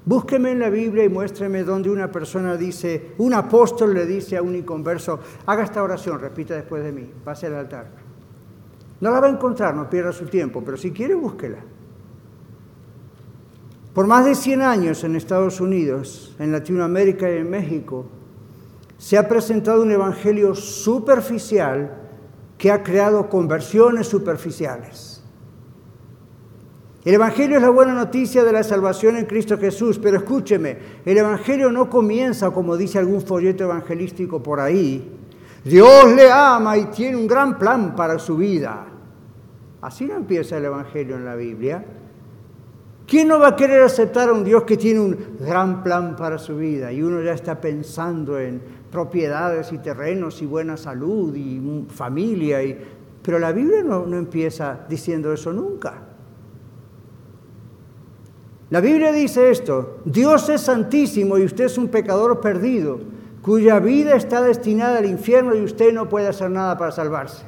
Búsqueme en la Biblia y muéstreme donde una persona dice, un apóstol le dice a un inconverso, haga esta oración, repita después de mí, pase al altar. No la va a encontrar, no pierda su tiempo, pero si quiere, búsquela. Por más de 100 años en Estados Unidos, en Latinoamérica y en México, se ha presentado un evangelio superficial que ha creado conversiones superficiales. El Evangelio es la buena noticia de la salvación en Cristo Jesús, pero escúcheme, el Evangelio no comienza como dice algún folleto evangelístico por ahí. Dios le ama y tiene un gran plan para su vida. Así no empieza el Evangelio en la Biblia. ¿Quién no va a querer aceptar a un Dios que tiene un gran plan para su vida? Y uno ya está pensando en propiedades y terrenos y buena salud y familia. Y... Pero la Biblia no, no empieza diciendo eso nunca. La Biblia dice esto, Dios es santísimo y usted es un pecador perdido, cuya vida está destinada al infierno y usted no puede hacer nada para salvarse.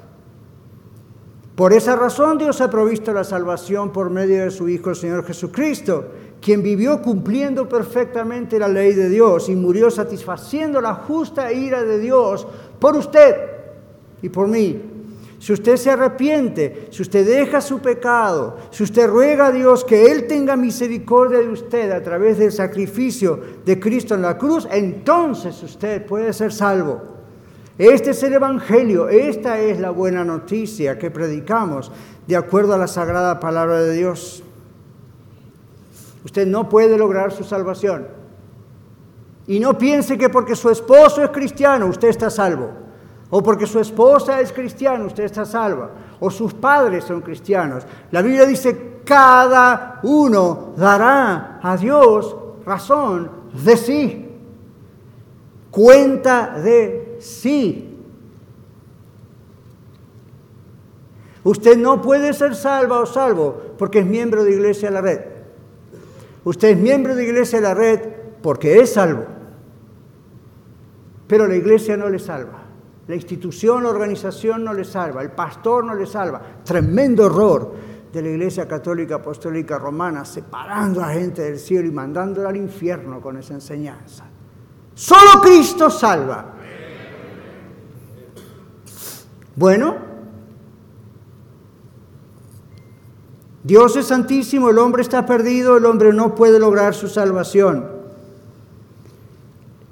Por esa razón Dios ha provisto la salvación por medio de su Hijo el Señor Jesucristo, quien vivió cumpliendo perfectamente la ley de Dios y murió satisfaciendo la justa ira de Dios por usted y por mí. Si usted se arrepiente, si usted deja su pecado, si usted ruega a Dios que Él tenga misericordia de usted a través del sacrificio de Cristo en la cruz, entonces usted puede ser salvo. Este es el Evangelio, esta es la buena noticia que predicamos de acuerdo a la sagrada palabra de Dios. Usted no puede lograr su salvación. Y no piense que porque su esposo es cristiano, usted está salvo o porque su esposa es cristiana, usted está salva, o sus padres son cristianos. La Biblia dice, cada uno dará a Dios razón de sí, cuenta de sí. Usted no puede ser salva o salvo porque es miembro de Iglesia de la Red. Usted es miembro de Iglesia de la Red porque es salvo. Pero la Iglesia no le salva. La institución, la organización no le salva, el pastor no le salva. Tremendo error de la Iglesia Católica Apostólica Romana, separando a gente del cielo y mandándola al infierno con esa enseñanza. Solo Cristo salva. Bueno, Dios es santísimo, el hombre está perdido, el hombre no puede lograr su salvación.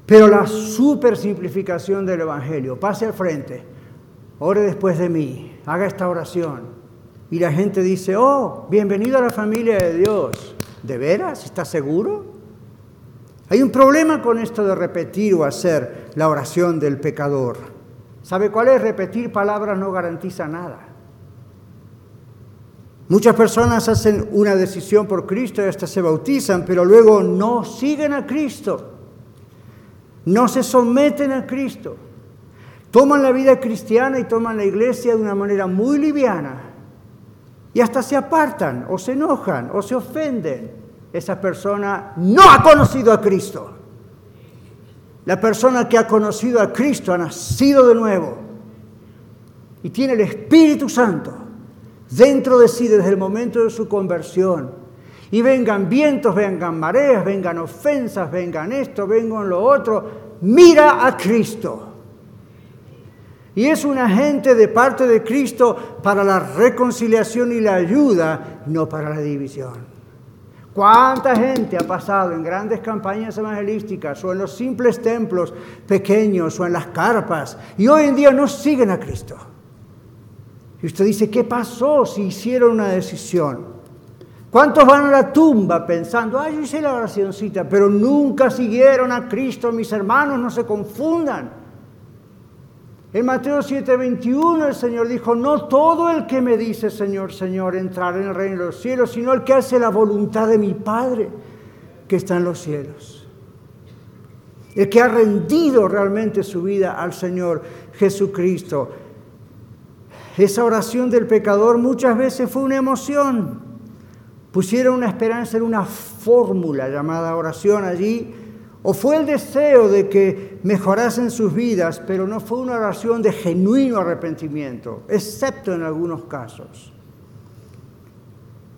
Pero la super simplificación del Evangelio, pase al frente, ore después de mí, haga esta oración. Y la gente dice, oh, bienvenido a la familia de Dios. ¿De veras? ¿Estás seguro? Hay un problema con esto de repetir o hacer la oración del pecador. ¿Sabe cuál es? Repetir palabras no garantiza nada. Muchas personas hacen una decisión por Cristo y hasta se bautizan, pero luego no siguen a Cristo no se someten a Cristo. Toman la vida cristiana y toman la iglesia de una manera muy liviana. Y hasta se apartan o se enojan o se ofenden. Esa persona no ha conocido a Cristo. La persona que ha conocido a Cristo ha nacido de nuevo y tiene el Espíritu Santo dentro de sí desde el momento de su conversión y vengan vientos, vengan mareas, vengan ofensas, vengan esto, vengan lo otro, mira a Cristo. Y es un agente de parte de Cristo para la reconciliación y la ayuda, no para la división. ¿Cuánta gente ha pasado en grandes campañas evangelísticas o en los simples templos pequeños o en las carpas y hoy en día no siguen a Cristo? Y usted dice, ¿qué pasó si hicieron una decisión? ¿Cuántos van a la tumba pensando, ay, yo hice la oracióncita, pero nunca siguieron a Cristo, mis hermanos, no se confundan? En Mateo 7:21 el Señor dijo, no todo el que me dice Señor, Señor, entrará en el reino de los cielos, sino el que hace la voluntad de mi Padre que está en los cielos. el que ha rendido realmente su vida al Señor Jesucristo. Esa oración del pecador muchas veces fue una emoción. Pusieron una esperanza en una fórmula llamada oración allí, o fue el deseo de que mejorasen sus vidas, pero no fue una oración de genuino arrepentimiento, excepto en algunos casos.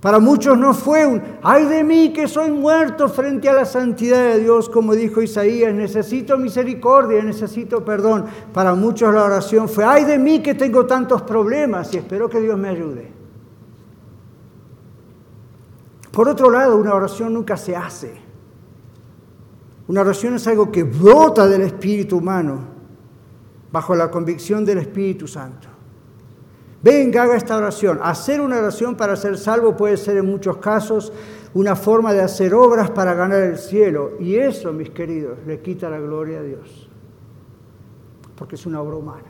Para muchos no fue un, ay de mí que soy muerto frente a la santidad de Dios, como dijo Isaías, necesito misericordia, necesito perdón. Para muchos la oración fue, ay de mí que tengo tantos problemas y espero que Dios me ayude. Por otro lado, una oración nunca se hace. Una oración es algo que brota del espíritu humano bajo la convicción del Espíritu Santo. Venga, haga esta oración. Hacer una oración para ser salvo puede ser en muchos casos una forma de hacer obras para ganar el cielo. Y eso, mis queridos, le quita la gloria a Dios. Porque es una obra humana.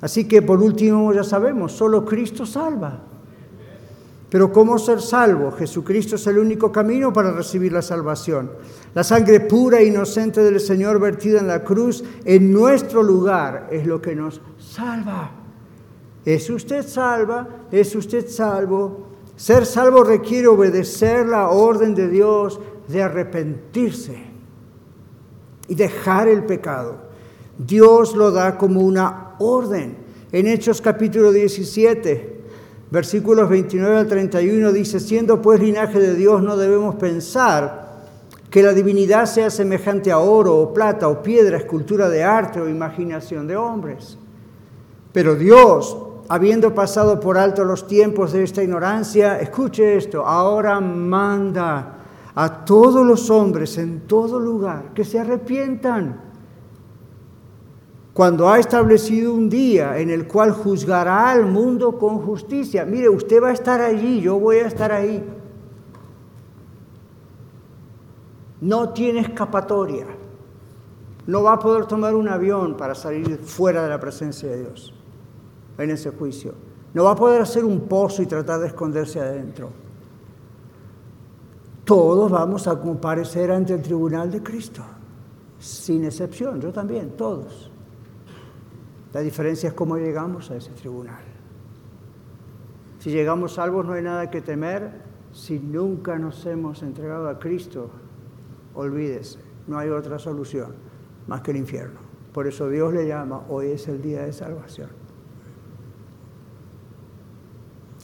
Así que por último ya sabemos, solo Cristo salva. Pero ¿cómo ser salvo? Jesucristo es el único camino para recibir la salvación. La sangre pura e inocente del Señor vertida en la cruz en nuestro lugar es lo que nos salva. ¿Es usted salva? ¿Es usted salvo? Ser salvo requiere obedecer la orden de Dios de arrepentirse y dejar el pecado. Dios lo da como una orden. En Hechos capítulo 17, versículos 29 al 31 dice, siendo pues linaje de Dios no debemos pensar que la divinidad sea semejante a oro o plata o piedra, escultura de arte o imaginación de hombres. Pero Dios habiendo pasado por alto los tiempos de esta ignorancia, escuche esto, ahora manda a todos los hombres en todo lugar que se arrepientan. Cuando ha establecido un día en el cual juzgará al mundo con justicia. Mire, usted va a estar allí, yo voy a estar ahí. No tiene escapatoria. No va a poder tomar un avión para salir fuera de la presencia de Dios en ese juicio. No va a poder hacer un pozo y tratar de esconderse adentro. Todos vamos a comparecer ante el tribunal de Cristo, sin excepción, yo también, todos. La diferencia es cómo llegamos a ese tribunal. Si llegamos salvos no hay nada que temer, si nunca nos hemos entregado a Cristo, olvídese, no hay otra solución más que el infierno. Por eso Dios le llama, hoy es el día de salvación.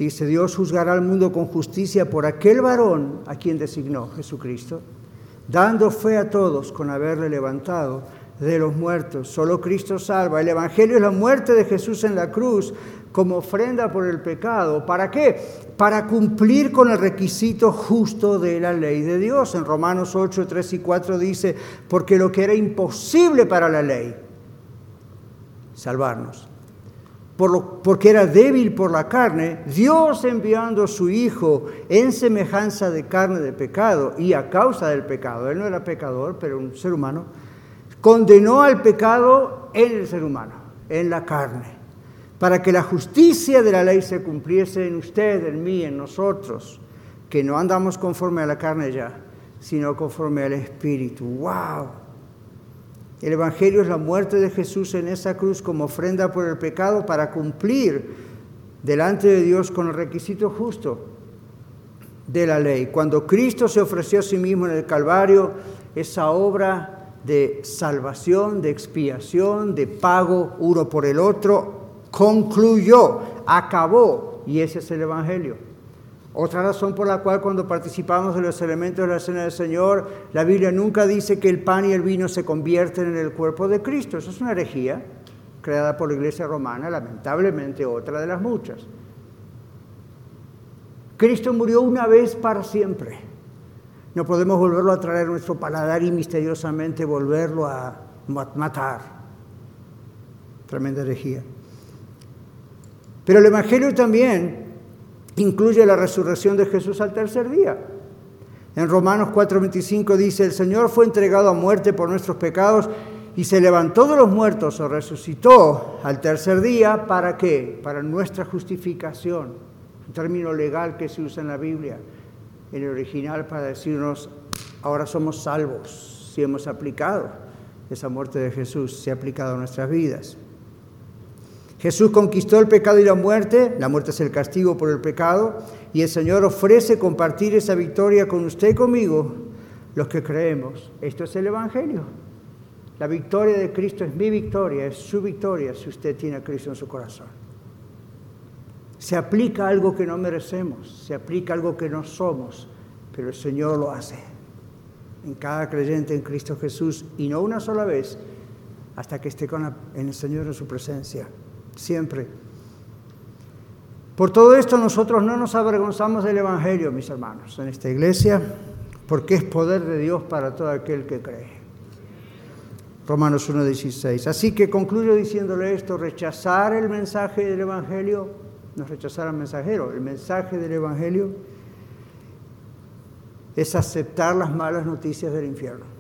Dice, Dios juzgará al mundo con justicia por aquel varón a quien designó Jesucristo, dando fe a todos con haberle levantado de los muertos. Solo Cristo salva. El Evangelio es la muerte de Jesús en la cruz como ofrenda por el pecado. ¿Para qué? Para cumplir con el requisito justo de la ley de Dios. En Romanos 8, 3 y 4 dice, porque lo que era imposible para la ley, salvarnos, porque era débil por la carne, Dios enviando a su Hijo en semejanza de carne de pecado y a causa del pecado, él no era pecador, pero un ser humano, condenó al pecado en el ser humano, en la carne, para que la justicia de la ley se cumpliese en usted, en mí, en nosotros, que no andamos conforme a la carne ya, sino conforme al Espíritu. ¡Wow! El Evangelio es la muerte de Jesús en esa cruz como ofrenda por el pecado para cumplir delante de Dios con el requisito justo de la ley. Cuando Cristo se ofreció a sí mismo en el Calvario, esa obra de salvación, de expiación, de pago uno por el otro, concluyó, acabó, y ese es el Evangelio. Otra razón por la cual cuando participamos de los elementos de la cena del Señor, la Biblia nunca dice que el pan y el vino se convierten en el cuerpo de Cristo. Eso es una herejía creada por la Iglesia romana, lamentablemente otra de las muchas. Cristo murió una vez para siempre. No podemos volverlo a traer a nuestro paladar y misteriosamente volverlo a matar. Tremenda herejía. Pero el Evangelio también incluye la resurrección de Jesús al tercer día. En Romanos 4:25 dice, el Señor fue entregado a muerte por nuestros pecados y se levantó de los muertos o resucitó al tercer día, ¿para qué? Para nuestra justificación, un término legal que se usa en la Biblia, en el original para decirnos, ahora somos salvos, si hemos aplicado esa muerte de Jesús, se ha aplicado a nuestras vidas. Jesús conquistó el pecado y la muerte, la muerte es el castigo por el pecado, y el Señor ofrece compartir esa victoria con usted y conmigo, los que creemos. Esto es el Evangelio. La victoria de Cristo es mi victoria, es su victoria si usted tiene a Cristo en su corazón. Se aplica algo que no merecemos, se aplica algo que no somos, pero el Señor lo hace en cada creyente en Cristo Jesús y no una sola vez hasta que esté con en el Señor en su presencia, siempre. Por todo esto nosotros no nos avergonzamos del Evangelio, mis hermanos, en esta iglesia, porque es poder de Dios para todo aquel que cree. Romanos 1.16. Así que concluyo diciéndole esto, rechazar el mensaje del Evangelio, no rechazar al mensajero, el mensaje del Evangelio es aceptar las malas noticias del infierno.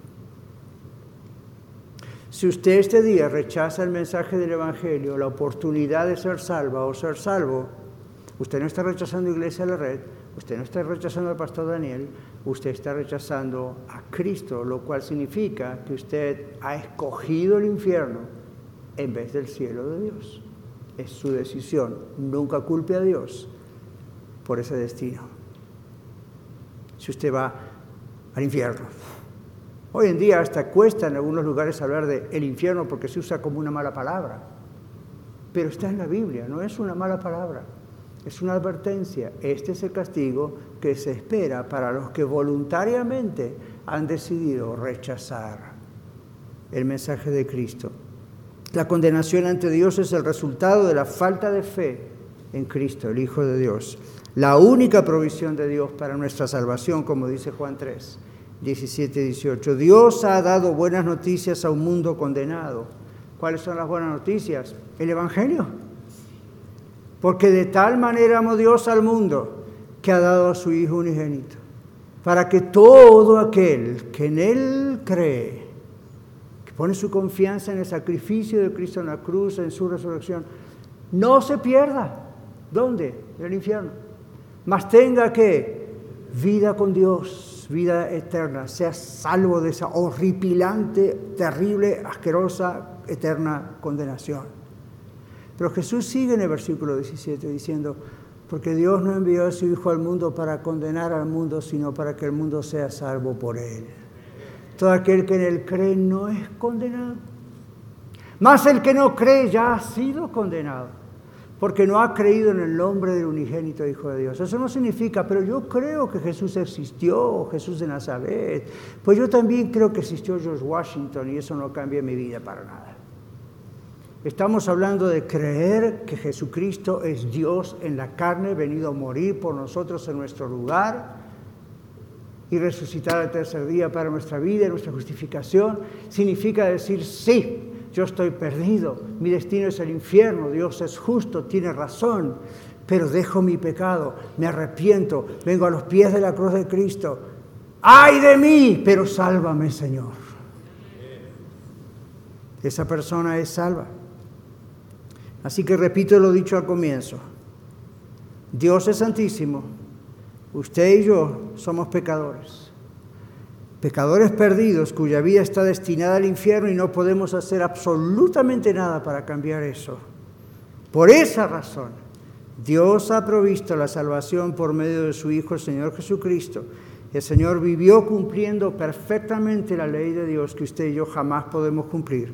Si usted este día rechaza el mensaje del Evangelio, la oportunidad de ser salva o ser salvo, usted no está rechazando Iglesia la Red, usted no está rechazando al pastor Daniel, usted está rechazando a Cristo, lo cual significa que usted ha escogido el infierno en vez del cielo de Dios. Es su decisión. Nunca culpe a Dios por ese destino. Si usted va al infierno. Hoy en día hasta cuesta en algunos lugares hablar de el infierno porque se usa como una mala palabra. Pero está en la Biblia, no es una mala palabra. Es una advertencia. Este es el castigo que se espera para los que voluntariamente han decidido rechazar el mensaje de Cristo. La condenación ante Dios es el resultado de la falta de fe en Cristo, el Hijo de Dios. La única provisión de Dios para nuestra salvación, como dice Juan 3, 17 y 18. Dios ha dado buenas noticias a un mundo condenado. ¿Cuáles son las buenas noticias? El Evangelio. Porque de tal manera amó Dios al mundo que ha dado a su Hijo unigénito, para que todo aquel que en Él cree, que pone su confianza en el sacrificio de Cristo en la cruz, en su resurrección, no se pierda. ¿Dónde? En el infierno. Mas tenga que vida con Dios, vida eterna, sea salvo de esa horripilante, terrible, asquerosa, eterna condenación. Pero Jesús sigue en el versículo 17 diciendo, porque Dios no envió a su Hijo al mundo para condenar al mundo, sino para que el mundo sea salvo por él. Todo aquel que en él cree no es condenado. Más el que no cree ya ha sido condenado, porque no ha creído en el nombre del unigénito Hijo de Dios. Eso no significa, pero yo creo que Jesús existió, Jesús de Nazaret. Pues yo también creo que existió George Washington y eso no cambia mi vida para nada. Estamos hablando de creer que Jesucristo es Dios en la carne, venido a morir por nosotros en nuestro lugar y resucitar al tercer día para nuestra vida y nuestra justificación. Significa decir, sí, yo estoy perdido, mi destino es el infierno, Dios es justo, tiene razón, pero dejo mi pecado, me arrepiento, vengo a los pies de la cruz de Cristo. ¡Ay de mí! Pero sálvame, Señor. Esa persona es salva. Así que repito lo dicho al comienzo. Dios es santísimo. Usted y yo somos pecadores. Pecadores perdidos cuya vida está destinada al infierno y no podemos hacer absolutamente nada para cambiar eso. Por esa razón, Dios ha provisto la salvación por medio de su Hijo, el Señor Jesucristo. El Señor vivió cumpliendo perfectamente la ley de Dios que usted y yo jamás podemos cumplir.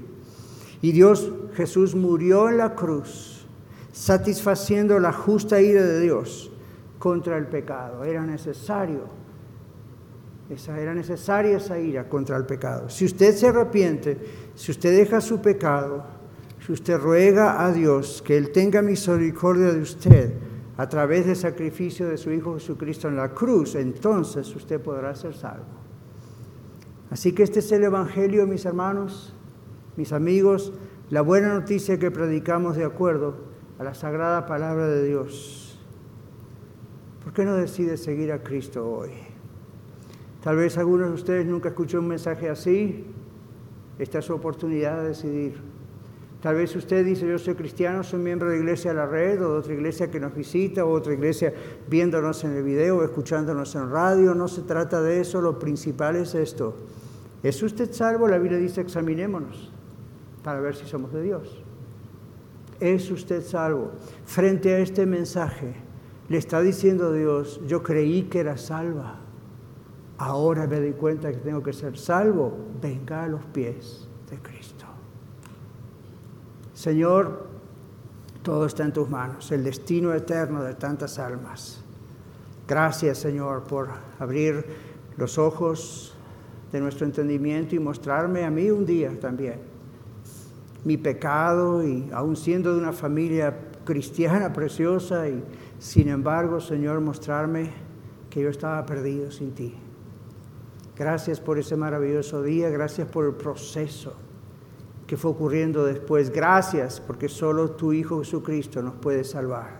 Y Dios, Jesús murió en la cruz, satisfaciendo la justa ira de Dios contra el pecado. Era necesario, esa, era necesaria esa ira contra el pecado. Si usted se arrepiente, si usted deja su pecado, si usted ruega a Dios que Él tenga misericordia de usted a través del sacrificio de su Hijo Jesucristo en la cruz, entonces usted podrá ser salvo. Así que este es el Evangelio, mis hermanos mis amigos, la buena noticia que predicamos de acuerdo a la sagrada palabra de Dios. ¿Por qué no decide seguir a Cristo hoy? Tal vez algunos de ustedes nunca escuchó un mensaje así. Esta es su oportunidad de decidir. Tal vez usted dice, yo soy cristiano, soy miembro de Iglesia de la Red o de otra iglesia que nos visita o otra iglesia viéndonos en el video o escuchándonos en radio. No se trata de eso, lo principal es esto ¿Es usted salvo? La Biblia dice examinémonos para ver si somos de Dios. ¿Es usted salvo? Frente a este mensaje, le está diciendo Dios, yo creí que era salva. Ahora me doy cuenta que tengo que ser salvo. Venga a los pies de Cristo. Señor, todo está en tus manos, el destino eterno de tantas almas. Gracias, Señor, por abrir los ojos de nuestro entendimiento y mostrarme a mí un día también mi pecado y aún siendo de una familia cristiana preciosa y sin embargo, Señor, mostrarme que yo estaba perdido sin ti. Gracias por ese maravilloso día, gracias por el proceso que fue ocurriendo después. Gracias porque solo tu Hijo Jesucristo nos puede salvar.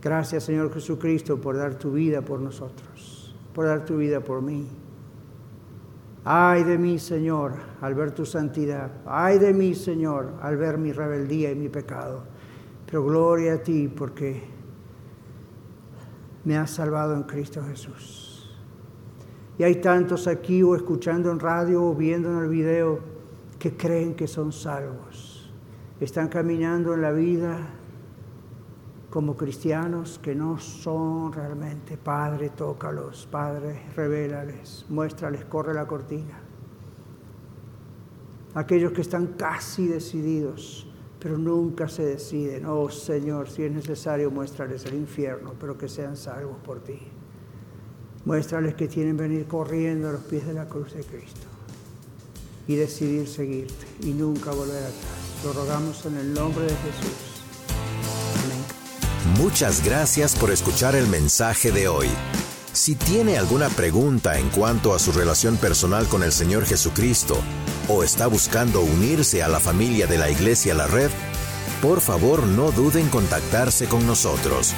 Gracias Señor Jesucristo por dar tu vida por nosotros, por dar tu vida por mí. Ay de mí Señor al ver tu santidad. Ay de mí Señor al ver mi rebeldía y mi pecado. Pero gloria a ti porque me has salvado en Cristo Jesús. Y hay tantos aquí o escuchando en radio o viendo en el video que creen que son salvos. Están caminando en la vida como cristianos que no son realmente. Padre, tócalos, Padre, revélales, muéstrales, corre la cortina. Aquellos que están casi decididos, pero nunca se deciden. Oh Señor, si es necesario, muéstrales el infierno, pero que sean salvos por ti. Muéstrales que tienen venir corriendo a los pies de la cruz de Cristo y decidir seguirte y nunca volver atrás. Lo rogamos en el nombre de Jesús. Amén. Muchas gracias por escuchar el mensaje de hoy. Si tiene alguna pregunta en cuanto a su relación personal con el Señor Jesucristo o está buscando unirse a la familia de la Iglesia La Red, por favor no duden en contactarse con nosotros.